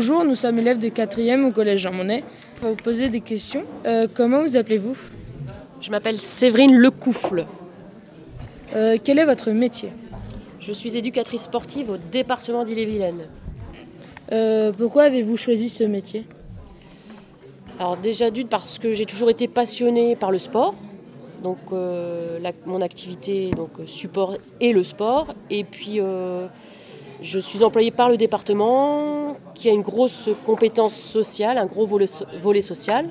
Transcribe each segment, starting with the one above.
sommes élèves de 4e au collège Jean Monnet. On va vous poser des questions. Euh, comment vous appelez-vous? Je m'appelle Séverine Lecoufle. Euh, Quel est votre métier? Je suis éducatrice sportive au département d'Ille-et-Vilaine. Euh, Pourquoi avez-vous choisi ce métier? Alors déjà d'une parce que j'ai toujours été passionnée par le sport. Donc euh, la- mon activité donc support et le sport. Et puis je suis employée par le département qui a une grosse compétence sociale, un gros volet, so- volet social.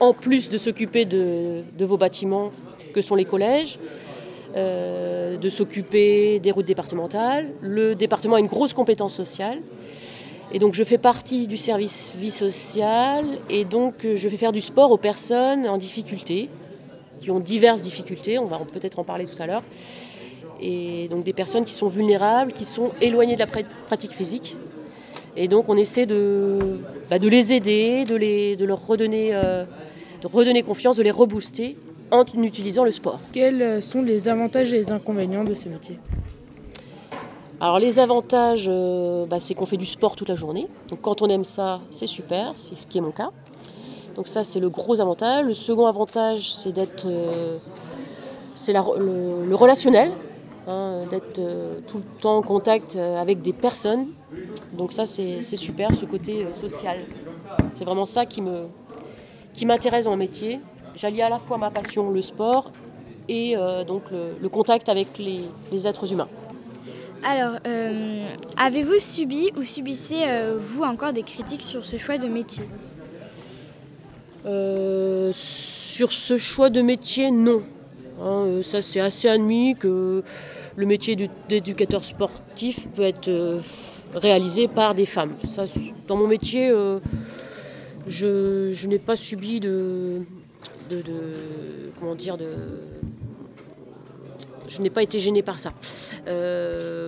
En plus de s'occuper de, vos bâtiments que sont les collèges, euh, de s'occuper des routes départementales. Le département a une grosse compétence sociale. Et donc je fais partie du service vie sociale et donc euh, je fais faire du sport aux personnes en difficulté, qui ont diverses difficultés, on va peut-être en parler tout à l'heure. Et donc des personnes qui sont vulnérables, qui sont éloignées de la pra- pratique physique. Et donc on essaie de, bah, de les aider, de, les, de leur redonner, euh, de redonner confiance, de les rebooster en utilisant le sport. Quels sont les avantages et les inconvénients de ce métier? Alors les avantages, euh, bah, c'est qu'on fait du sport toute la journée. Donc quand on aime ça, c'est super, c'est ce qui est mon cas. Donc ça, c'est le gros avantage. Le second avantage, c'est d'être, euh, c'est le relationnel, hein, d'être euh, tout le temps en contact euh, avec des personnes. Donc ça, c'est super, ce côté euh, social. C'est vraiment ça qui me, qui m'intéresse mon métier. J'allie à la fois ma passion, le sport, et euh, donc le, le contact avec les, les êtres humains. Alors, euh, avez-vous subi ou subissez-vous encore des critiques sur ce choix de métier? Sur ce choix de métier, non. Hein, euh, ça, c'est assez admis que le métier d'édu- d'éducateur sportif peut être euh, réalisé par des femmes. Dans mon métier, euh, je, n'ai pas subi de, comment dire de je n'ai pas été gênée par ça.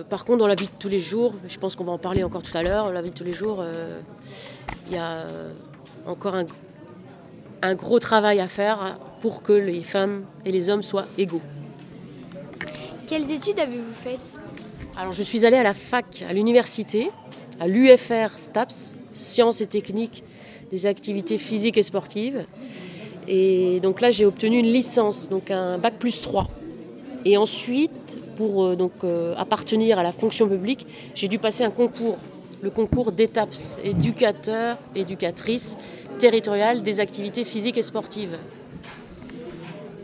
Par contre, dans la vie de tous les jours, je pense qu'on va en parler encore tout à l'heure, la vie de tous les jours, il y a encore un gros travail à faire pour que les femmes et les hommes soient égaux. Quelles études avez-vous faites? Alors, je suis allée à la fac, à l'université, à l'UFR STAPS, Sciences et techniques des activités physiques et sportives. Et donc là, j'ai obtenu une licence, donc un bac plus 3. Et ensuite, pour euh, donc, euh, appartenir à la fonction publique, j'ai dû passer un concours, le concours d'ETAPS, éducateur, éducatrice territoriale des activités physiques et sportives.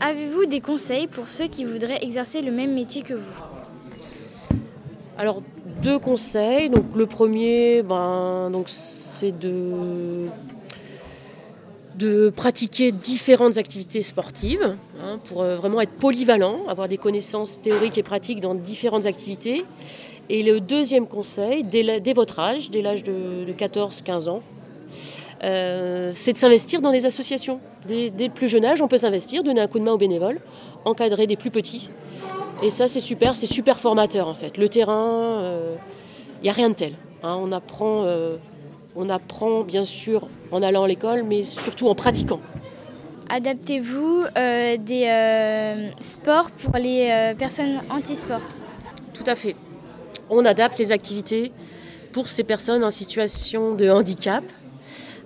Avez-vous des conseils pour ceux qui voudraient exercer le même métier que vous Alors, deux conseils. Donc, le premier, ben, c'est de, pratiquer différentes activités sportives hein, pour euh, vraiment être polyvalent, avoir des connaissances théoriques et pratiques dans différentes activités. Et le deuxième conseil, dès votre âge, dès l'âge de, de 14-15 ans, euh, c'est de s'investir dans des associations. Dès, dès le plus jeune âge, on peut s'investir, donner un coup de main aux bénévoles, encadrer des plus petits. Et ça, c'est super, c'est super formateur en fait. Le terrain, il n'y a rien de tel. hein. On, apprend, euh, on apprend bien sûr en allant à l'école, mais surtout en pratiquant. Adaptez-vous euh, des euh, sports pour les euh, personnes anti-sport Tout à fait. On adapte les activités pour ces personnes en situation de handicap.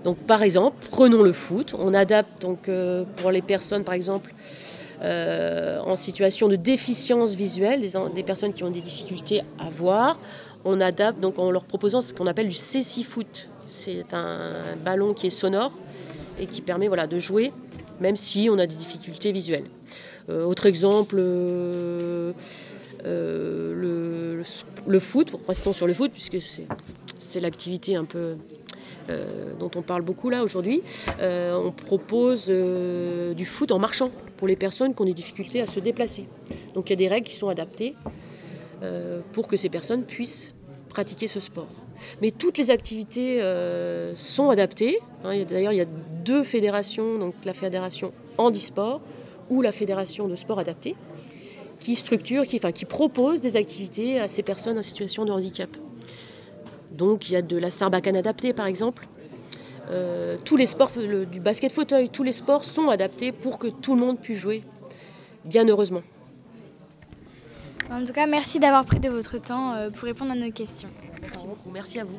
Donc, par exemple, prenons le foot. On adapte donc euh, pour les personnes, par exemple, euh, en situation de déficience visuelle, des, personnes qui ont des difficultés à voir. On adapte donc en leur proposant ce qu'on appelle du C6 foot. C'est un ballon qui est sonore et qui permet voilà, de jouer même si on a des difficultés visuelles. Euh, autre exemple, euh, le, le foot, restons sur le foot puisque c'est, l'activité un peu dont on parle beaucoup là aujourd'hui. Euh, on propose euh, du foot en marchant pour les personnes qui ont des difficultés à se déplacer. Donc il y a des règles qui sont adaptées euh, pour que ces personnes puissent pratiquer ce sport. Mais toutes les activités euh, sont adaptées. hein. D'ailleurs, il y a deux fédérations, donc la fédération handisport ou la fédération de sport adapté, qui structure, qui, enfin, qui propose des activités à ces personnes en situation de handicap. Donc il y a de la sarbacane adaptée par exemple. Euh, tous les sports, le- du basket fauteuil, tous les sports sont adaptés pour que tout le monde puisse jouer, bien heureusement. En tout cas, merci d'avoir prêté votre temps euh, pour répondre à nos questions. Merci beaucoup, merci à vous.